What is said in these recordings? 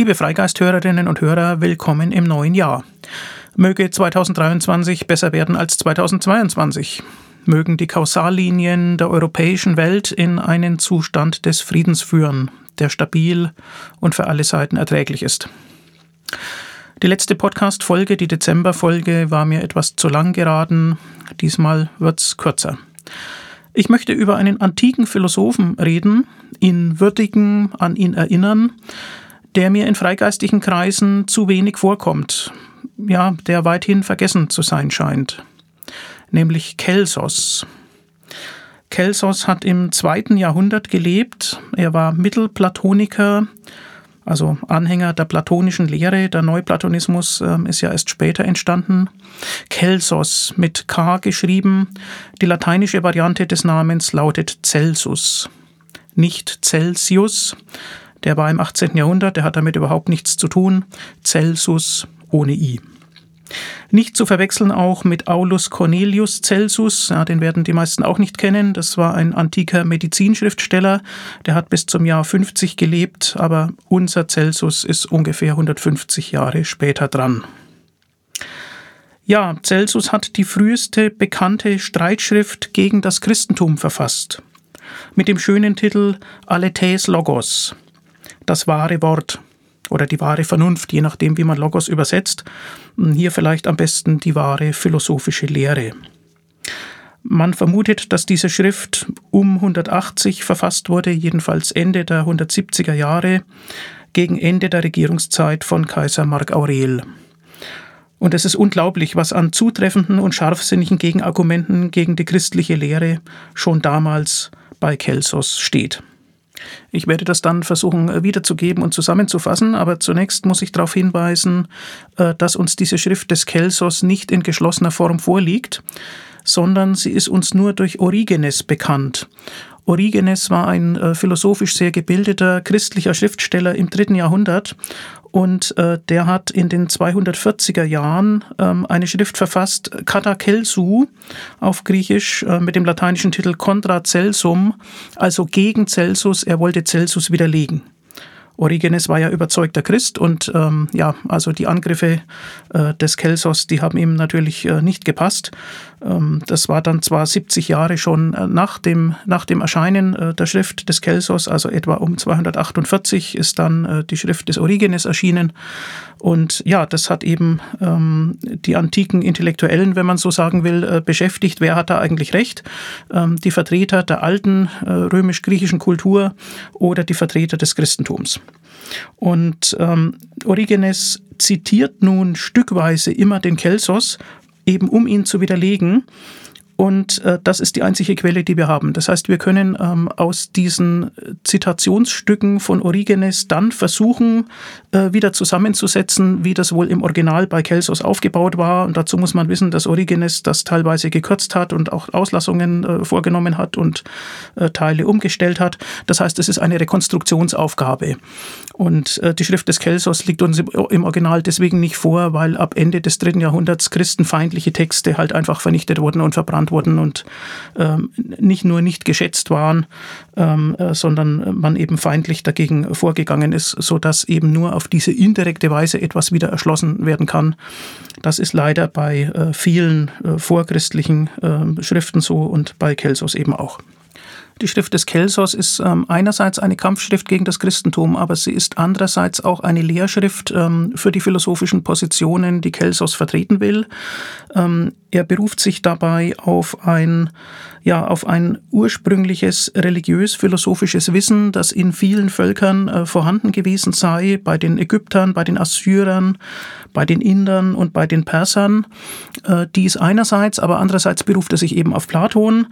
Liebe Freigeisthörerinnen und Hörer, willkommen im neuen Jahr. Möge 2023 besser werden als 2022. Mögen die Kausallinien der europäischen Welt in einen Zustand des Friedens führen, der stabil und für alle Seiten erträglich ist. Die letzte Podcast-Folge, die Dezember-Folge, war mir etwas zu lang geraten. Diesmal wird's kürzer. Ich möchte über einen antiken Philosophen reden, ihn würdigen, an ihn erinnern, der mir in freigeistigen Kreisen zu wenig vorkommt, ja, der weithin vergessen zu sein scheint, nämlich Kelsos. Kelsos hat im zweiten Jahrhundert gelebt. Er war Mittelplatoniker, also Anhänger der platonischen Lehre. Der Neuplatonismus äh, ist ja erst später entstanden. Kelsos mit K geschrieben. Die lateinische Variante des Namens lautet Celsus, nicht Celsius. Der war im 18. Jahrhundert, der hat damit überhaupt nichts zu tun. Celsus ohne I. Nicht zu verwechseln auch mit Aulus Cornelius Celsus, ja, den werden die meisten auch nicht kennen. Das war ein antiker Medizinschriftsteller, der hat bis zum Jahr 50 gelebt, aber unser Celsus ist ungefähr 150 Jahre später dran. Ja, Celsus hat die früheste bekannte Streitschrift gegen das Christentum verfasst, mit dem schönen Titel Aletheis Logos das wahre Wort oder die wahre Vernunft, je nachdem, wie man Logos übersetzt. Hier vielleicht am besten die wahre philosophische Lehre. Man vermutet, dass diese Schrift um 180 verfasst wurde, jedenfalls Ende der 170er Jahre, gegen Ende der Regierungszeit von Kaiser Mark Aurel. Und es ist unglaublich, was an zutreffenden und scharfsinnigen Gegenargumenten gegen die christliche Lehre schon damals bei Kelsos steht. Ich werde das dann versuchen äh, wiederzugeben und zusammenzufassen, aber zunächst muss ich darauf hinweisen, äh, dass uns diese Schrift des Kelsos nicht in geschlossener Form vorliegt, sondern sie ist uns nur durch Origenes bekannt. Origenes war ein äh, philosophisch sehr gebildeter christlicher Schriftsteller im dritten Jahrhundert und äh, der hat in den 240er Jahren ähm, eine Schrift verfasst, Katakelsu auf Griechisch äh, mit dem lateinischen Titel Contra Celsum, also gegen Celsus. Er wollte Celsus widerlegen. Origenes war ja überzeugter Christ und ähm, ja, also die Angriffe äh, des Kelsos, die haben ihm natürlich äh, nicht gepasst. Ähm, das war dann zwar 70 Jahre schon äh, nach dem, nach dem Erscheinen äh, der Schrift des Kelsos, also etwa um 248 ist dann äh, die Schrift des Origenes erschienen. Und ja, das hat eben ähm, die antiken Intellektuellen, wenn man so sagen will, beschäftigt. Wer hat da eigentlich recht? Ähm, die Vertreter der alten römisch-griechischen Kultur oder die Vertreter des Christentums? Und ähm, Origenes zitiert nun stückweise immer den Kelsos, eben um ihn zu widerlegen. Und äh, das ist die einzige Quelle, die wir haben. Das heißt, wir können ähm, aus diesen Zitationsstücken von Origenes dann versuchen, äh, wieder zusammenzusetzen, wie das wohl im Original bei Kelsos aufgebaut war. Und dazu muss man wissen, dass Origenes das teilweise gekürzt hat und auch Auslassungen äh, vorgenommen hat und äh, Teile umgestellt hat. Das heißt, es ist eine Rekonstruktionsaufgabe. Und äh, die Schrift des Kelsos liegt uns im Original deswegen nicht vor, weil ab Ende des dritten Jahrhunderts christenfeindliche Texte halt einfach vernichtet wurden und verbrannt wurden und ähm, nicht nur nicht geschätzt waren, ähm, äh, sondern man eben feindlich dagegen vorgegangen ist, sodass eben nur auf diese indirekte Weise etwas wieder erschlossen werden kann. Das ist leider bei äh, vielen äh, vorchristlichen äh, Schriften so und bei Kelsos eben auch. Die Schrift des Kelsos ist ähm, einerseits eine Kampfschrift gegen das Christentum, aber sie ist andererseits auch eine Lehrschrift ähm, für die philosophischen Positionen, die Kelsos vertreten will. Ähm, er beruft sich dabei auf ein, ja, auf ein ursprüngliches religiös-philosophisches Wissen, das in vielen Völkern äh, vorhanden gewesen sei, bei den Ägyptern, bei den Assyrern, bei den Indern und bei den Persern. Äh, dies einerseits, aber andererseits beruft er sich eben auf Platon.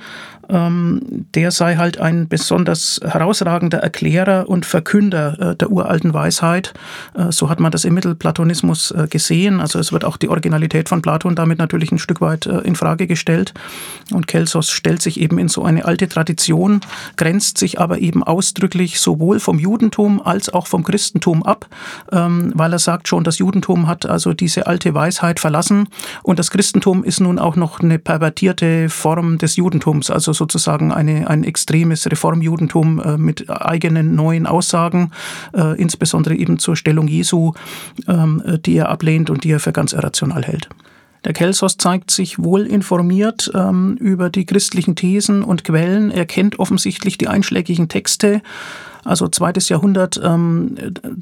Ähm, der sei halt ein besonders herausragender Erklärer und Verkünder äh, der uralten Weisheit. Äh, so hat man das im Mittelplatonismus äh, gesehen. Also es wird auch die Originalität von Platon damit natürlich ein Stück weit weit äh, in Frage gestellt. Und Kelsos stellt sich eben in so eine alte Tradition, grenzt sich aber eben ausdrücklich sowohl vom Judentum als auch vom Christentum ab, ähm, weil er sagt schon, das Judentum hat also diese alte Weisheit verlassen und das Christentum ist nun auch noch eine pervertierte Form des Judentums, also sozusagen eine, ein extremes Reformjudentum äh, mit eigenen neuen Aussagen, äh, insbesondere eben zur Stellung Jesu, ähm, die er ablehnt und die er für ganz irrational hält. Der Kelsos zeigt sich wohl informiert ähm, über die christlichen Thesen und Quellen. Er kennt offensichtlich die einschlägigen Texte. Also zweites Jahrhundert, ähm,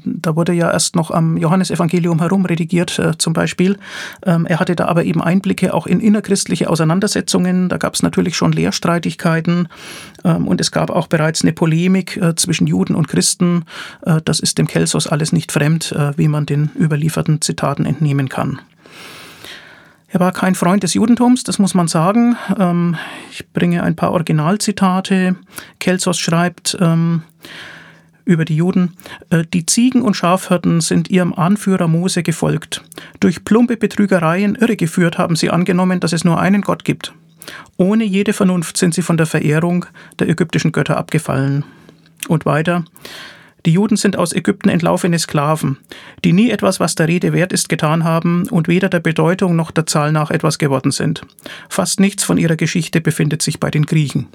da wurde ja erst noch am Johannesevangelium herumredigiert äh, zum Beispiel. Ähm, er hatte da aber eben Einblicke auch in innerchristliche Auseinandersetzungen. Da gab es natürlich schon Lehrstreitigkeiten ähm, und es gab auch bereits eine Polemik äh, zwischen Juden und Christen. Äh, das ist dem Kelsos alles nicht fremd, äh, wie man den überlieferten Zitaten entnehmen kann. Er war kein Freund des Judentums, das muss man sagen. Ähm, ich bringe ein paar Originalzitate. Kelsos schreibt ähm, über die Juden, äh, die Ziegen und Schafhirten sind ihrem Anführer Mose gefolgt. Durch plumpe Betrügereien irregeführt haben sie angenommen, dass es nur einen Gott gibt. Ohne jede Vernunft sind sie von der Verehrung der ägyptischen Götter abgefallen. Und weiter, die Juden sind aus Ägypten entlaufene Sklaven, die nie etwas, was der Rede wert ist, getan haben und weder der Bedeutung noch der Zahl nach etwas geworden sind. Fast nichts von ihrer Geschichte befindet sich bei den Griechen.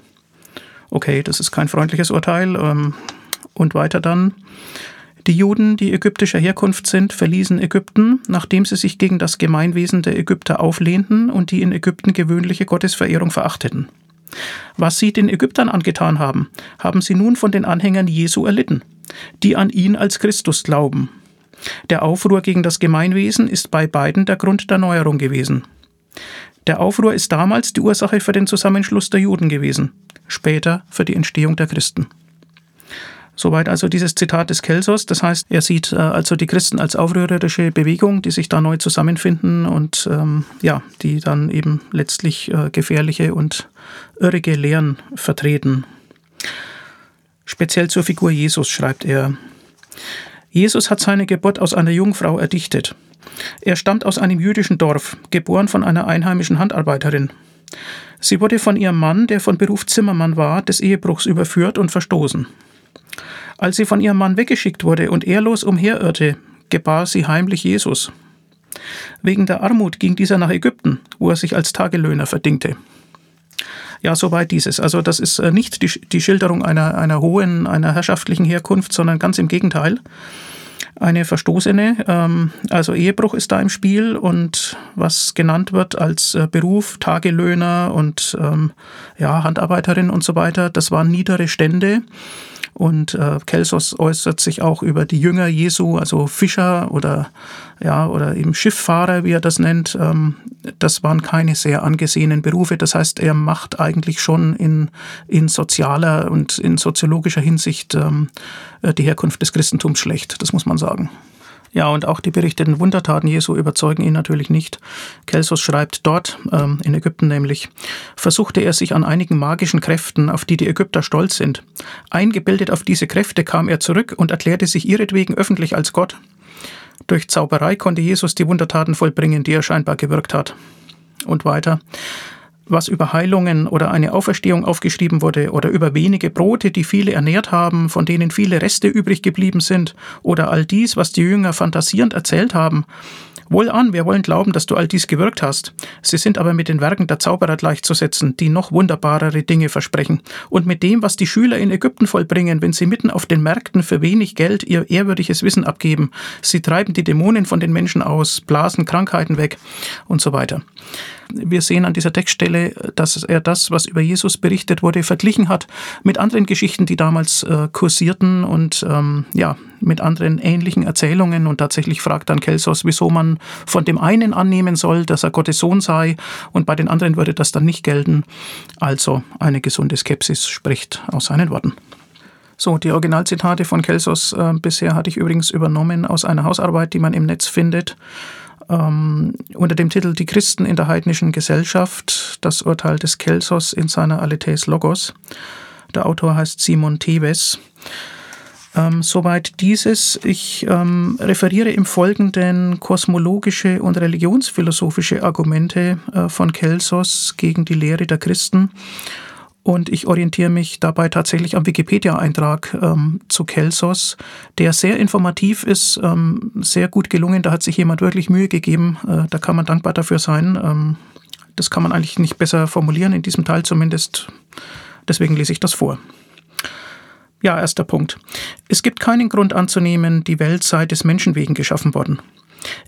Okay, das ist kein freundliches Urteil. Ähm, und weiter dann. Die Juden, die ägyptischer Herkunft sind, verließen Ägypten, nachdem sie sich gegen das Gemeinwesen der Ägypter auflehnten und die in Ägypten gewöhnliche Gottesverehrung verachteten. Was sie den Ägyptern angetan haben, haben sie nun von den Anhängern Jesu erlitten die an ihn als Christus glauben. Der Aufruhr gegen das Gemeinwesen ist bei beiden der Grund der Neuerung gewesen. Der Aufruhr ist damals die Ursache für den Zusammenschluss der Juden gewesen, später für die Entstehung der Christen. Soweit also dieses Zitat des Kelsos. Das heißt, er sieht äh, also die Christen als aufrührerische Bewegung, die sich da neu zusammenfinden und ähm, ja, die dann eben letztlich äh, gefährliche und irrige Lehren vertreten. Speziell zur Figur Jesus schreibt er. Jesus hat seine Geburt aus einer Jungfrau erdichtet. Er stammt aus einem jüdischen Dorf, geboren von einer einheimischen Handarbeiterin. Sie wurde von ihrem Mann, der von Beruf Zimmermann war, des Ehebruchs überführt und verstoßen. Als sie von ihrem Mann weggeschickt wurde und ehrlos umherirrte, gebar sie heimlich Jesus. Wegen der Armut ging dieser nach Ägypten, wo er sich als Tagelöhner verdingte. Ja, soweit dieses. Also das ist äh, nicht die, die Schilderung einer, einer hohen, einer herrschaftlichen Herkunft, sondern ganz im Gegenteil. Eine Verstoßene, ähm, also Ehebruch ist da im Spiel und was genannt wird als äh, Beruf, Tagelöhner und ähm, ja, Handarbeiterin und so weiter, das waren niedere Stände und äh, Kelsos äußert sich auch über die Jünger Jesu, also Fischer oder, ja, oder eben Schifffahrer, wie er das nennt. Ähm, das waren keine sehr angesehenen Berufe. Das heißt, er macht eigentlich schon in, in sozialer und in soziologischer Hinsicht ähm, äh, die Herkunft des Christentums schlecht. Das muss man sagen. Ja, und auch die berichteten Wundertaten Jesu überzeugen ihn natürlich nicht. Kelsos schreibt dort, ähm, in Ägypten nämlich, versuchte er sich an einigen magischen Kräften, auf die die Ägypter stolz sind. Eingebildet auf diese Kräfte kam er zurück und erklärte sich ihretwegen öffentlich als Gott. Durch Zauberei konnte Jesus die Wundertaten vollbringen, die er scheinbar gewirkt hat. Und weiter was über Heilungen oder eine Auferstehung aufgeschrieben wurde oder über wenige Brote, die viele ernährt haben, von denen viele Reste übrig geblieben sind oder all dies, was die Jünger fantasierend erzählt haben, Wohlan, wir wollen glauben, dass du all dies gewirkt hast. Sie sind aber mit den Werken der Zauberer gleichzusetzen, die noch wunderbarere Dinge versprechen. Und mit dem, was die Schüler in Ägypten vollbringen, wenn sie mitten auf den Märkten für wenig Geld ihr ehrwürdiges Wissen abgeben. Sie treiben die Dämonen von den Menschen aus, blasen Krankheiten weg und so weiter. Wir sehen an dieser Textstelle, dass er das, was über Jesus berichtet wurde, verglichen hat mit anderen Geschichten, die damals äh, kursierten und ähm, ja, mit anderen ähnlichen Erzählungen. Und tatsächlich fragt dann Kelsos, wieso man von dem einen annehmen soll, dass er Gottes Sohn sei, und bei den anderen würde das dann nicht gelten. Also eine gesunde Skepsis spricht aus seinen Worten. So, die Originalzitate von Kelsos äh, bisher hatte ich übrigens übernommen aus einer Hausarbeit, die man im Netz findet ähm, unter dem Titel Die Christen in der heidnischen Gesellschaft, das Urteil des Kelsos in seiner Aletheis Logos. Der Autor heißt Simon Teves. Ähm, soweit dieses. Ich ähm, referiere im Folgenden kosmologische und religionsphilosophische Argumente äh, von Kelsos gegen die Lehre der Christen. Und ich orientiere mich dabei tatsächlich am Wikipedia-Eintrag ähm, zu Kelsos, der sehr informativ ist, ähm, sehr gut gelungen. Da hat sich jemand wirklich Mühe gegeben. Äh, da kann man dankbar dafür sein. Ähm, das kann man eigentlich nicht besser formulieren, in diesem Teil zumindest. Deswegen lese ich das vor. Ja, erster Punkt. Es gibt keinen Grund anzunehmen, die Welt sei des Menschen wegen geschaffen worden.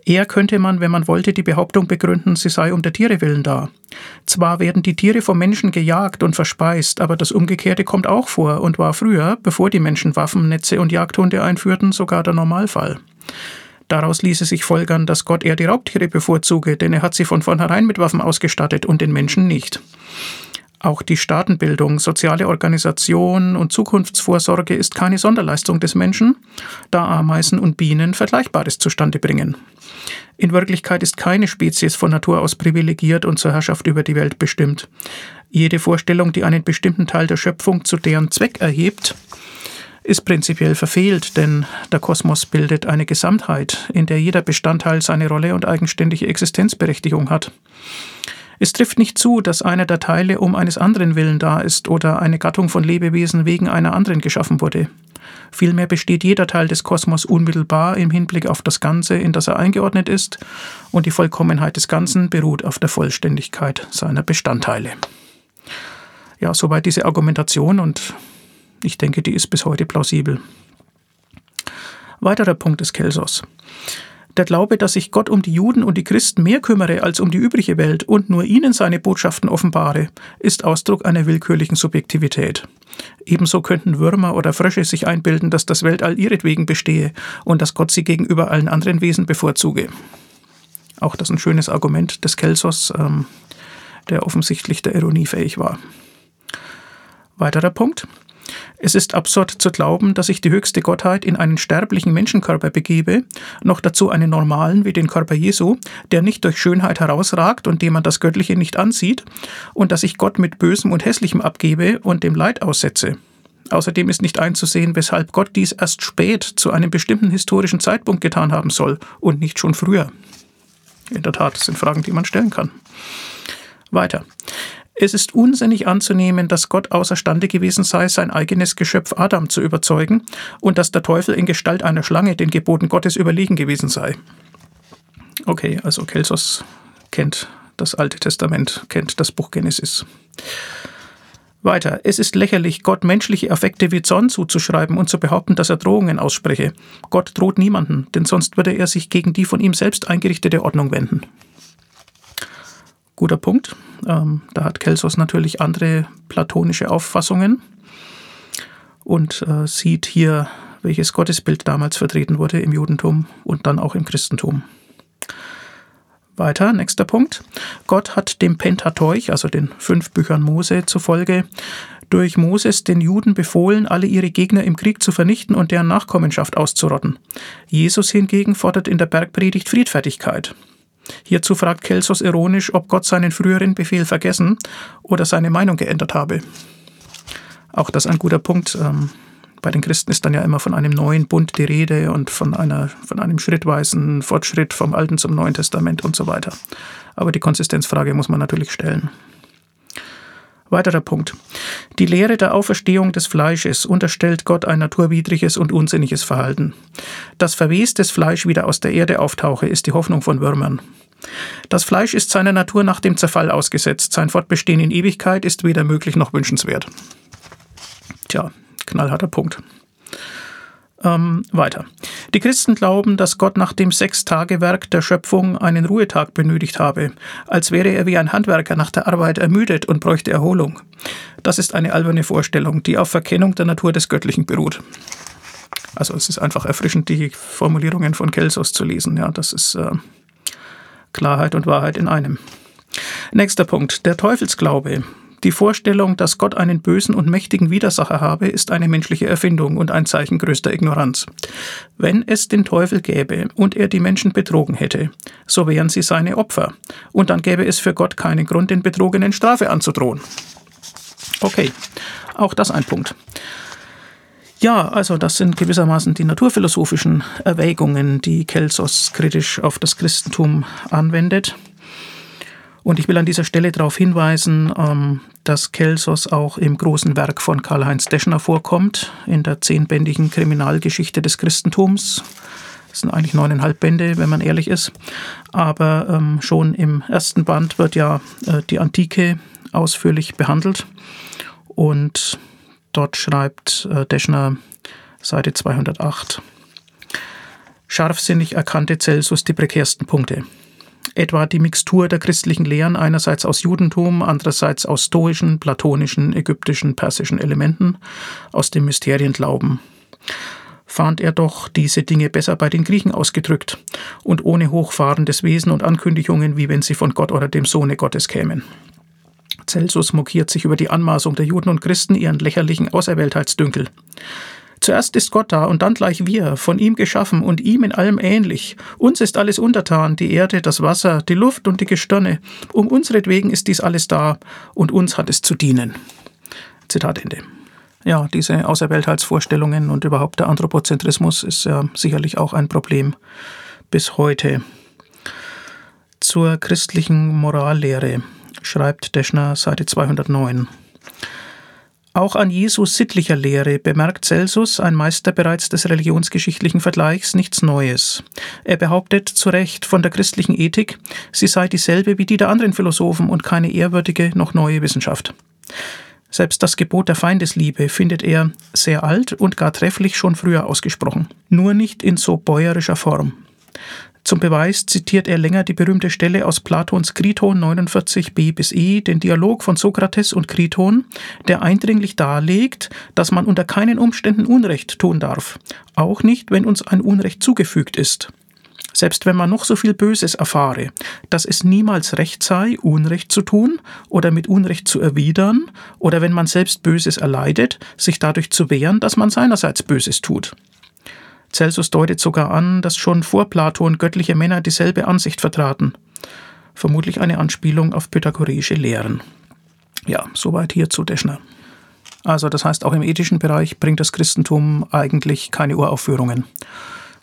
Eher könnte man, wenn man wollte, die Behauptung begründen, sie sei um der Tiere willen da. Zwar werden die Tiere vom Menschen gejagt und verspeist, aber das Umgekehrte kommt auch vor und war früher, bevor die Menschen Waffen, Netze und Jagdhunde einführten, sogar der Normalfall. Daraus ließe sich folgern, dass Gott eher die Raubtiere bevorzuge, denn er hat sie von vornherein mit Waffen ausgestattet und den Menschen nicht. Auch die Staatenbildung, soziale Organisation und Zukunftsvorsorge ist keine Sonderleistung des Menschen, da Ameisen und Bienen Vergleichbares zustande bringen. In Wirklichkeit ist keine Spezies von Natur aus privilegiert und zur Herrschaft über die Welt bestimmt. Jede Vorstellung, die einen bestimmten Teil der Schöpfung zu deren Zweck erhebt, ist prinzipiell verfehlt, denn der Kosmos bildet eine Gesamtheit, in der jeder Bestandteil seine Rolle und eigenständige Existenzberechtigung hat. Es trifft nicht zu, dass einer der Teile um eines anderen willen da ist oder eine Gattung von Lebewesen wegen einer anderen geschaffen wurde. Vielmehr besteht jeder Teil des Kosmos unmittelbar im Hinblick auf das Ganze, in das er eingeordnet ist, und die Vollkommenheit des Ganzen beruht auf der Vollständigkeit seiner Bestandteile. Ja, soweit diese Argumentation und ich denke, die ist bis heute plausibel. Weiterer Punkt des Kelsos. Der Glaube, dass sich Gott um die Juden und die Christen mehr kümmere als um die übrige Welt und nur ihnen seine Botschaften offenbare, ist Ausdruck einer willkürlichen Subjektivität. Ebenso könnten Würmer oder Frösche sich einbilden, dass das Weltall ihretwegen bestehe und dass Gott sie gegenüber allen anderen Wesen bevorzuge. Auch das ein schönes Argument des Kelsos, ähm, der offensichtlich der Ironie fähig war. Weiterer Punkt. Es ist absurd zu glauben, dass ich die höchste Gottheit in einen sterblichen Menschenkörper begebe, noch dazu einen normalen wie den Körper Jesu, der nicht durch Schönheit herausragt und dem man das Göttliche nicht ansieht, und dass ich Gott mit Bösem und Hässlichem abgebe und dem Leid aussetze. Außerdem ist nicht einzusehen, weshalb Gott dies erst spät zu einem bestimmten historischen Zeitpunkt getan haben soll und nicht schon früher. In der Tat, das sind Fragen, die man stellen kann. Weiter. Es ist unsinnig anzunehmen, dass Gott außerstande gewesen sei, sein eigenes Geschöpf Adam zu überzeugen und dass der Teufel in Gestalt einer Schlange den Geboten Gottes überlegen gewesen sei. Okay, also Kelsos kennt das Alte Testament, kennt das Buch Genesis. Weiter. Es ist lächerlich, Gott menschliche Affekte wie Zorn zuzuschreiben und zu behaupten, dass er Drohungen ausspreche. Gott droht niemanden, denn sonst würde er sich gegen die von ihm selbst eingerichtete Ordnung wenden. Guter Punkt. Ähm, da hat Kelsos natürlich andere platonische Auffassungen und äh, sieht hier, welches Gottesbild damals vertreten wurde im Judentum und dann auch im Christentum. Weiter, nächster Punkt. Gott hat dem Pentateuch, also den fünf Büchern Mose, zufolge durch Moses den Juden befohlen, alle ihre Gegner im Krieg zu vernichten und deren Nachkommenschaft auszurotten. Jesus hingegen fordert in der Bergpredigt Friedfertigkeit. Hierzu fragt Kelsos ironisch, ob Gott seinen früheren Befehl vergessen oder seine Meinung geändert habe. Auch das ein guter Punkt. Ähm, bei den Christen ist dann ja immer von einem neuen Bund die Rede und von, einer, von einem schrittweisen Fortschritt vom Alten zum Neuen Testament und so weiter. Aber die Konsistenzfrage muss man natürlich stellen. Weiterer Punkt. Die Lehre der Auferstehung des Fleisches unterstellt Gott ein naturwidriges und unsinniges Verhalten. Dass verwestes Fleisch wieder aus der Erde auftauche, ist die Hoffnung von Würmern. Das Fleisch ist seiner Natur nach dem Zerfall ausgesetzt. Sein Fortbestehen in Ewigkeit ist weder möglich noch wünschenswert. Tja, knallharter Punkt. Ähm, weiter. Die Christen glauben, dass Gott nach dem Sechstagewerk der Schöpfung einen Ruhetag benötigt habe, als wäre er wie ein Handwerker nach der Arbeit ermüdet und bräuchte Erholung. Das ist eine alberne Vorstellung, die auf Verkennung der Natur des Göttlichen beruht. Also es ist einfach erfrischend, die Formulierungen von Kelsos zu lesen. Ja, das ist äh, Klarheit und Wahrheit in einem. Nächster Punkt, der Teufelsglaube. Die Vorstellung, dass Gott einen bösen und mächtigen Widersacher habe, ist eine menschliche Erfindung und ein Zeichen größter Ignoranz. Wenn es den Teufel gäbe und er die Menschen betrogen hätte, so wären sie seine Opfer, und dann gäbe es für Gott keinen Grund, den Betrogenen Strafe anzudrohen. Okay, auch das ein Punkt. Ja, also das sind gewissermaßen die naturphilosophischen Erwägungen, die Kelsos kritisch auf das Christentum anwendet. Und ich will an dieser Stelle darauf hinweisen, ähm, dass Kelsos auch im großen Werk von Karl-Heinz Deschner vorkommt, in der zehnbändigen Kriminalgeschichte des Christentums. Das sind eigentlich neuneinhalb Bände, wenn man ehrlich ist. Aber ähm, schon im ersten Band wird ja äh, die Antike ausführlich behandelt. Und dort schreibt äh, Deschner Seite 208. Scharfsinnig erkannte Celsus die prekärsten Punkte. Etwa die Mixtur der christlichen Lehren einerseits aus Judentum, andererseits aus stoischen, platonischen, ägyptischen, persischen Elementen, aus dem Mysterienglauben fand er doch diese Dinge besser bei den Griechen ausgedrückt und ohne hochfahrendes Wesen und Ankündigungen, wie wenn sie von Gott oder dem Sohne Gottes kämen. Celsus mokiert sich über die Anmaßung der Juden und Christen ihren lächerlichen Auserwähltheitsdünkel. Zuerst ist Gott da und dann gleich wir, von ihm geschaffen und ihm in allem ähnlich. Uns ist alles untertan, die Erde, das Wasser, die Luft und die Gestirne. Um unsretwegen ist dies alles da und uns hat es zu dienen. Zitat Ende ja, diese Außerweltheitsvorstellungen und überhaupt der Anthropozentrismus ist ja sicherlich auch ein Problem bis heute. Zur christlichen Morallehre schreibt Deschner Seite 209. Auch an Jesus sittlicher Lehre bemerkt Celsus, ein Meister bereits des religionsgeschichtlichen Vergleichs, nichts Neues. Er behauptet zu Recht von der christlichen Ethik, sie sei dieselbe wie die der anderen Philosophen und keine ehrwürdige noch neue Wissenschaft. Selbst das Gebot der Feindesliebe findet er sehr alt und gar trefflich schon früher ausgesprochen, nur nicht in so bäuerischer Form. Zum Beweis zitiert er länger die berühmte Stelle aus Platons Kriton 49b bis e, den Dialog von Sokrates und Kriton, der eindringlich darlegt, dass man unter keinen Umständen Unrecht tun darf, auch nicht, wenn uns ein Unrecht zugefügt ist selbst wenn man noch so viel Böses erfahre, dass es niemals recht sei, Unrecht zu tun oder mit Unrecht zu erwidern oder wenn man selbst Böses erleidet, sich dadurch zu wehren, dass man seinerseits Böses tut. Celsus deutet sogar an, dass schon vor Platon göttliche Männer dieselbe Ansicht vertraten. Vermutlich eine Anspielung auf pythagoreische Lehren. Ja, soweit hierzu Deschner. Also das heißt, auch im ethischen Bereich bringt das Christentum eigentlich keine Uraufführungen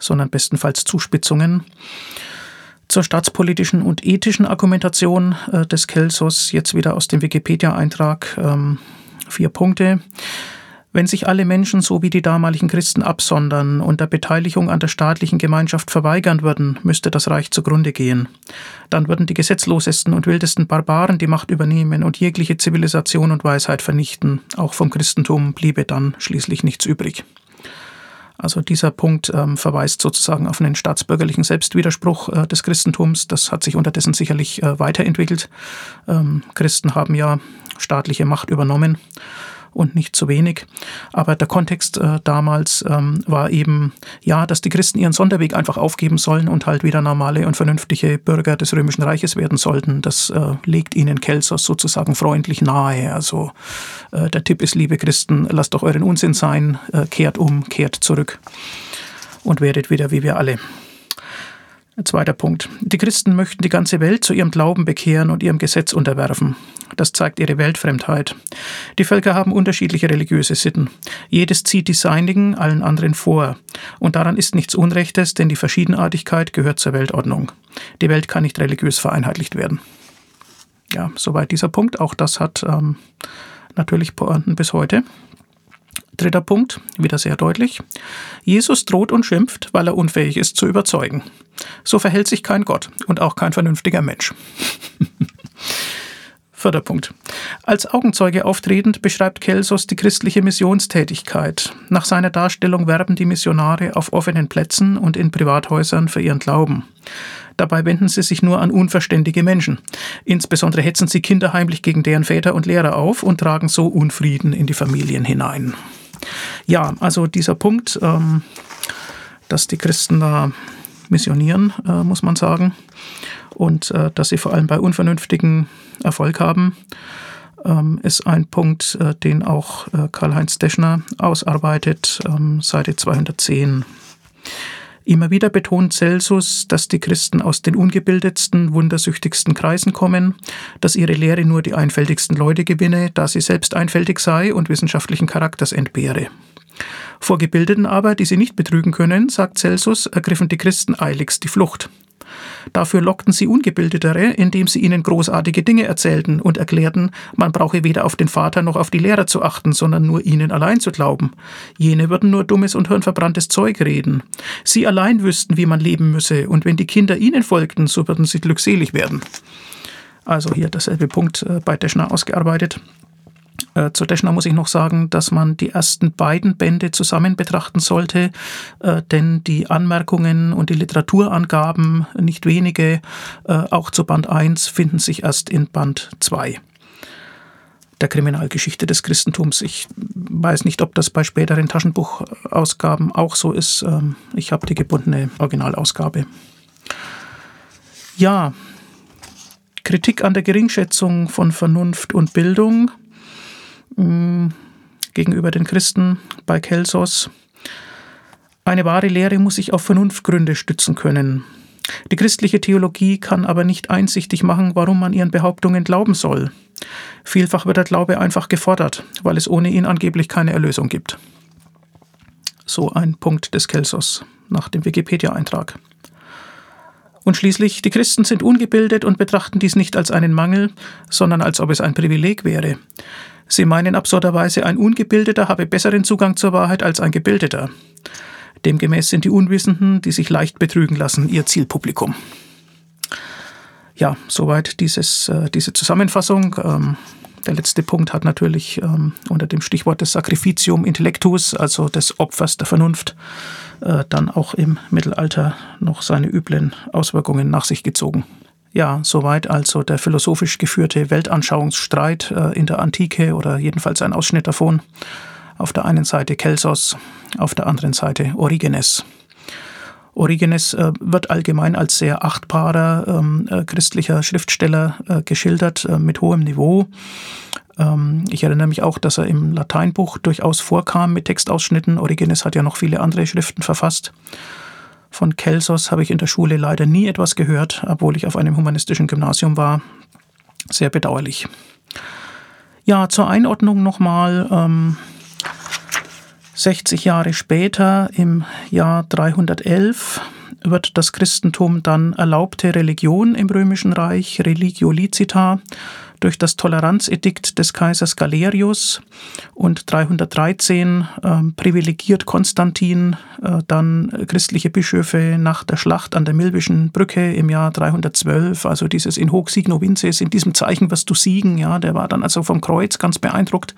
sondern bestenfalls Zuspitzungen. Zur staatspolitischen und ethischen Argumentation äh, des Kelsos jetzt wieder aus dem Wikipedia-Eintrag ähm, vier Punkte. Wenn sich alle Menschen so wie die damaligen Christen absondern und der Beteiligung an der staatlichen Gemeinschaft verweigern würden, müsste das Reich zugrunde gehen. Dann würden die gesetzlosesten und wildesten Barbaren die Macht übernehmen und jegliche Zivilisation und Weisheit vernichten. Auch vom Christentum bliebe dann schließlich nichts übrig. Also dieser Punkt ähm, verweist sozusagen auf einen staatsbürgerlichen Selbstwiderspruch äh, des Christentums. Das hat sich unterdessen sicherlich äh, weiterentwickelt. Ähm, Christen haben ja staatliche Macht übernommen und nicht zu wenig. Aber der Kontext äh, damals ähm, war eben, ja, dass die Christen ihren Sonderweg einfach aufgeben sollen und halt wieder normale und vernünftige Bürger des Römischen Reiches werden sollten. Das äh, legt ihnen Kelsos sozusagen freundlich nahe. Also äh, der Tipp ist, liebe Christen, lasst doch euren Unsinn sein, äh, kehrt um, kehrt zurück und werdet wieder wie wir alle. Zweiter Punkt. Die Christen möchten die ganze Welt zu ihrem Glauben bekehren und ihrem Gesetz unterwerfen. Das zeigt ihre Weltfremdheit. Die Völker haben unterschiedliche religiöse Sitten. Jedes zieht die seinigen allen anderen vor. Und daran ist nichts Unrechtes, denn die Verschiedenartigkeit gehört zur Weltordnung. Die Welt kann nicht religiös vereinheitlicht werden. Ja, soweit dieser Punkt. Auch das hat ähm, natürlich Pointen bis heute. Dritter Punkt, wieder sehr deutlich. Jesus droht und schimpft, weil er unfähig ist zu überzeugen. So verhält sich kein Gott und auch kein vernünftiger Mensch. Vierter Punkt. Als Augenzeuge auftretend beschreibt Kelsos die christliche Missionstätigkeit. Nach seiner Darstellung werben die Missionare auf offenen Plätzen und in Privathäusern für ihren Glauben. Dabei wenden sie sich nur an unverständige Menschen. Insbesondere hetzen sie Kinder heimlich gegen deren Väter und Lehrer auf und tragen so Unfrieden in die Familien hinein. Ja, also dieser Punkt, ähm, dass die Christen da missionieren, äh, muss man sagen, und äh, dass sie vor allem bei Unvernünftigen Erfolg haben, ähm, ist ein Punkt, äh, den auch äh, Karl-Heinz Deschner ausarbeitet, ähm, Seite 210. Immer wieder betont Celsus, dass die Christen aus den ungebildetsten, wundersüchtigsten Kreisen kommen, dass ihre Lehre nur die einfältigsten Leute gewinne, da sie selbst einfältig sei und wissenschaftlichen Charakters entbehre. Vor Gebildeten aber, die sie nicht betrügen können, sagt Celsus, ergriffen die Christen eiligst die Flucht. Dafür lockten sie Ungebildetere, indem sie ihnen großartige Dinge erzählten und erklärten, man brauche weder auf den Vater noch auf die Lehrer zu achten, sondern nur ihnen allein zu glauben. Jene würden nur dummes und hirnverbranntes Zeug reden. Sie allein wüssten, wie man leben müsse, und wenn die Kinder ihnen folgten, so würden sie glückselig werden. Also hier derselbe Punkt äh, bei Deschner ausgearbeitet. Äh, zu Deschner muss ich noch sagen, dass man die ersten beiden Bände zusammen betrachten sollte, äh, denn die Anmerkungen und die Literaturangaben, nicht wenige, äh, auch zu Band 1, finden sich erst in Band 2 der Kriminalgeschichte des Christentums. Ich weiß nicht, ob das bei späteren Taschenbuchausgaben auch so ist. Ähm, ich habe die gebundene Originalausgabe. Ja, Kritik an der Geringschätzung von Vernunft und Bildung mh, gegenüber den Christen bei Kelsos. Eine wahre Lehre muss sich auf Vernunftgründe stützen können. Die christliche Theologie kann aber nicht einsichtig machen, warum man ihren Behauptungen glauben soll. Vielfach wird der Glaube einfach gefordert, weil es ohne ihn angeblich keine Erlösung gibt. So ein Punkt des Kelsos nach dem Wikipedia-Eintrag. Und schließlich, die Christen sind ungebildet und betrachten dies nicht als einen Mangel, sondern als ob es ein Privileg wäre. Sie meinen absurderweise, ein Ungebildeter habe besseren Zugang zur Wahrheit als ein Gebildeter. Demgemäß sind die Unwissenden, die sich leicht betrügen lassen, ihr Zielpublikum. Ja, soweit dieses, äh, diese Zusammenfassung. Ähm, der letzte Punkt hat natürlich ähm, unter dem Stichwort des Sacrificium Intellectus, also des Opfers der Vernunft, äh, dann auch im Mittelalter noch seine üblen Auswirkungen nach sich gezogen. Ja, soweit also der philosophisch geführte Weltanschauungsstreit äh, in der Antike oder jedenfalls ein Ausschnitt davon. Auf der einen Seite Kelsos, auf der anderen Seite Origenes. Origenes äh, wird allgemein als sehr achtbarer ähm, äh, christlicher Schriftsteller geschildert, mit hohem Niveau. Ähm, ich erinnere mich auch, dass er im Lateinbuch durchaus vorkam mit Textausschnitten. Origenes hat ja noch viele andere Schriften verfasst. Von Kelsos habe ich in der Schule leider nie etwas gehört, obwohl ich auf einem humanistischen Gymnasium war. Sehr bedauerlich. Ja, zur Einordnung nochmal. Ähm, 60 Jahre später, im Jahr 311, wird das Christentum dann erlaubte Religion im Römischen Reich, Religio licita, durch das Toleranzedikt des Kaisers Galerius und 313 äh, privilegiert Konstantin äh, dann christliche Bischöfe nach der Schlacht an der Milbischen Brücke im Jahr 312, also dieses in hoc signo vinces, in diesem Zeichen wirst du siegen, ja, der war dann also vom Kreuz ganz beeindruckt.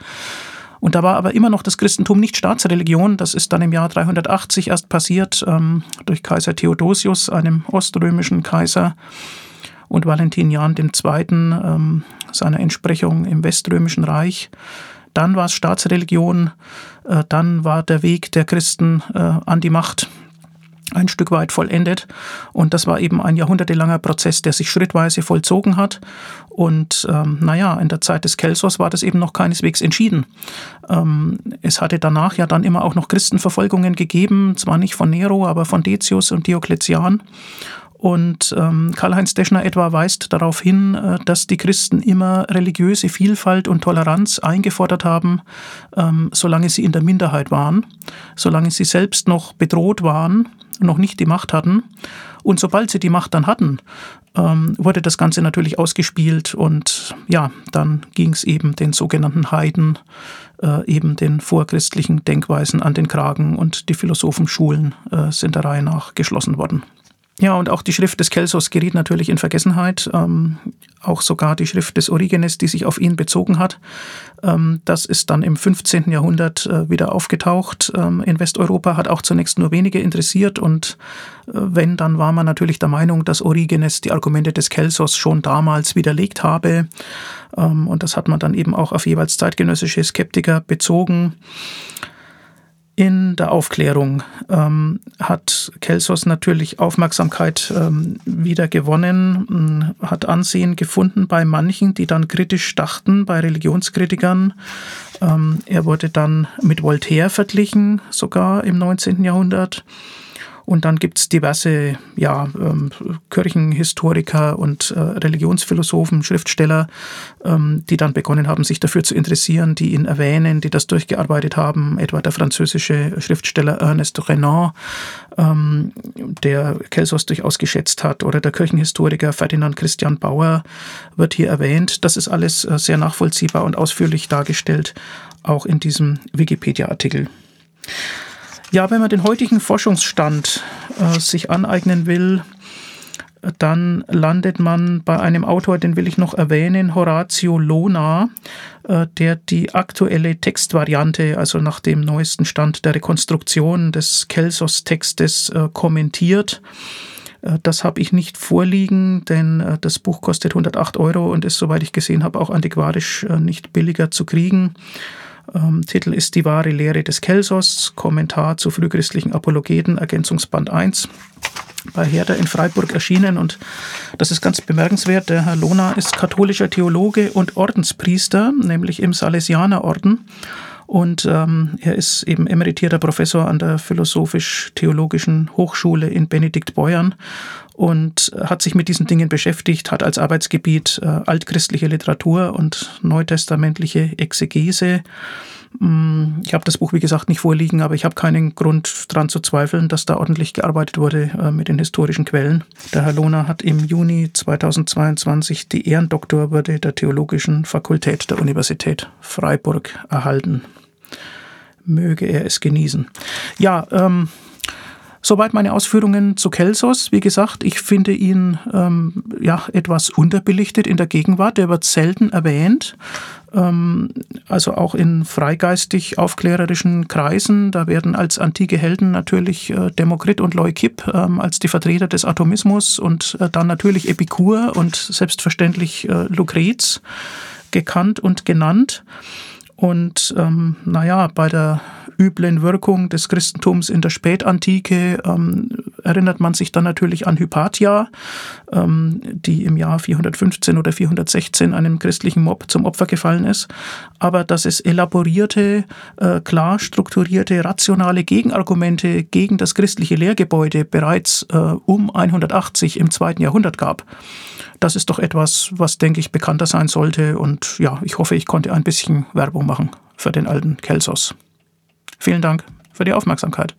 Und da war aber immer noch das Christentum nicht Staatsreligion. Das ist dann im Jahr 380 erst passiert ähm, durch Kaiser Theodosius, einem oströmischen Kaiser, und Valentinian II., ähm, seiner Entsprechung im Weströmischen Reich. Dann war es Staatsreligion, äh, dann war der Weg der Christen äh, an die Macht ein Stück weit vollendet. Und das war eben ein jahrhundertelanger Prozess, der sich schrittweise vollzogen hat. Und ähm, naja, in der Zeit des Kelsos war das eben noch keineswegs entschieden. Ähm, es hatte danach ja dann immer auch noch Christenverfolgungen gegeben, zwar nicht von Nero, aber von Decius und Diokletian. Und ähm, Karl-Heinz Deschner etwa weist darauf hin, äh, dass die Christen immer religiöse Vielfalt und Toleranz eingefordert haben, ähm, solange sie in der Minderheit waren, solange sie selbst noch bedroht waren, noch nicht die Macht hatten. Und sobald sie die Macht dann hatten, ähm, wurde das Ganze natürlich ausgespielt und ja, dann ging es eben den sogenannten Heiden, äh, eben den vorchristlichen Denkweisen an den Kragen und die Philosophenschulen äh, sind der Reihe nach geschlossen worden. Ja, und auch die Schrift des Kelsos geriet natürlich in Vergessenheit. Ähm, auch sogar die Schrift des Origenes, die sich auf ihn bezogen hat. Ähm, das ist dann im 15. Jahrhundert äh, wieder aufgetaucht. Ähm, in Westeuropa hat auch zunächst nur wenige interessiert und äh, wenn, dann war man natürlich der Meinung, dass Origenes die Argumente des Kelsos schon damals widerlegt habe. Ähm, und das hat man dann eben auch auf jeweils zeitgenössische Skeptiker bezogen. In der Aufklärung ähm, hat Kelsos natürlich Aufmerksamkeit ähm, wieder gewonnen, hat Ansehen gefunden bei manchen, die dann kritisch dachten, bei Religionskritikern. Ähm, er wurde dann mit Voltaire verglichen, sogar im 19. Jahrhundert. Und dann gibt es diverse ja, ähm, Kirchenhistoriker und äh, Religionsphilosophen, Schriftsteller, ähm, die dann begonnen haben, sich dafür zu interessieren, die ihn erwähnen, die das durchgearbeitet haben, etwa der französische Schriftsteller Ernest Renan, ähm, der Kelsos durchaus geschätzt hat, oder der Kirchenhistoriker Ferdinand Christian Bauer wird hier erwähnt. Das ist alles äh, sehr nachvollziehbar und ausführlich dargestellt, auch in diesem Wikipedia-Artikel. Ja, wenn man den heutigen Forschungsstand äh, sich aneignen will, dann landet man bei einem Autor, den will ich noch erwähnen, Horatio Lona, äh, der die aktuelle Textvariante, also nach dem neuesten Stand der Rekonstruktion des Kelsos-Textes, äh, kommentiert. Äh, das habe ich nicht vorliegen, denn das Buch kostet 108 Euro und ist, soweit ich gesehen habe, auch antiquarisch nicht billiger zu kriegen. Ähm, Titel ist Die wahre Lehre des Kelsos, Kommentar zu frühchristlichen Apologeten, Ergänzungsband 1 bei Herder in Freiburg erschienen und das ist ganz bemerkenswert. Der Herr Lohner ist katholischer Theologe und Ordenspriester, nämlich im Salesianerorden. Und ähm, er ist eben emeritierter Professor an der Philosophisch-Theologischen Hochschule in Benediktbeuern und hat sich mit diesen Dingen beschäftigt, hat als Arbeitsgebiet äh, altchristliche Literatur und neutestamentliche Exegese. Mm, ich habe das Buch, wie gesagt, nicht vorliegen, aber ich habe keinen Grund daran zu zweifeln, dass da ordentlich gearbeitet wurde äh, mit den historischen Quellen. Der Herr Lohner hat im Juni 2022 die Ehrendoktorwürde der Theologischen Fakultät der Universität Freiburg erhalten. Möge er es genießen. Ja, ähm, Soweit meine Ausführungen zu Kelsos. Wie gesagt, ich finde ihn ähm, ja etwas unterbelichtet in der Gegenwart. Der wird selten erwähnt. Ähm, also auch in freigeistig aufklärerischen Kreisen. Da werden als antike Helden natürlich äh, Demokrit und Leukipp ähm, als die Vertreter des Atomismus und äh, dann natürlich Epikur und selbstverständlich äh, Lucrez gekannt und genannt. Und ähm, naja, bei der üblen Wirkung des Christentums in der Spätantike ähm, erinnert man sich dann natürlich an Hypatia, ähm, die im Jahr 415 oder 416 einem christlichen Mob zum Opfer gefallen ist. Aber dass es elaborierte, äh, klar strukturierte, rationale Gegenargumente gegen das christliche Lehrgebäude bereits äh, um 180 im zweiten Jahrhundert gab, das ist doch etwas, was, denke ich, bekannter sein sollte. Und ja, ich hoffe, ich konnte ein bisschen Werbung machen für den alten Kelsos. Vielen Dank für die Aufmerksamkeit.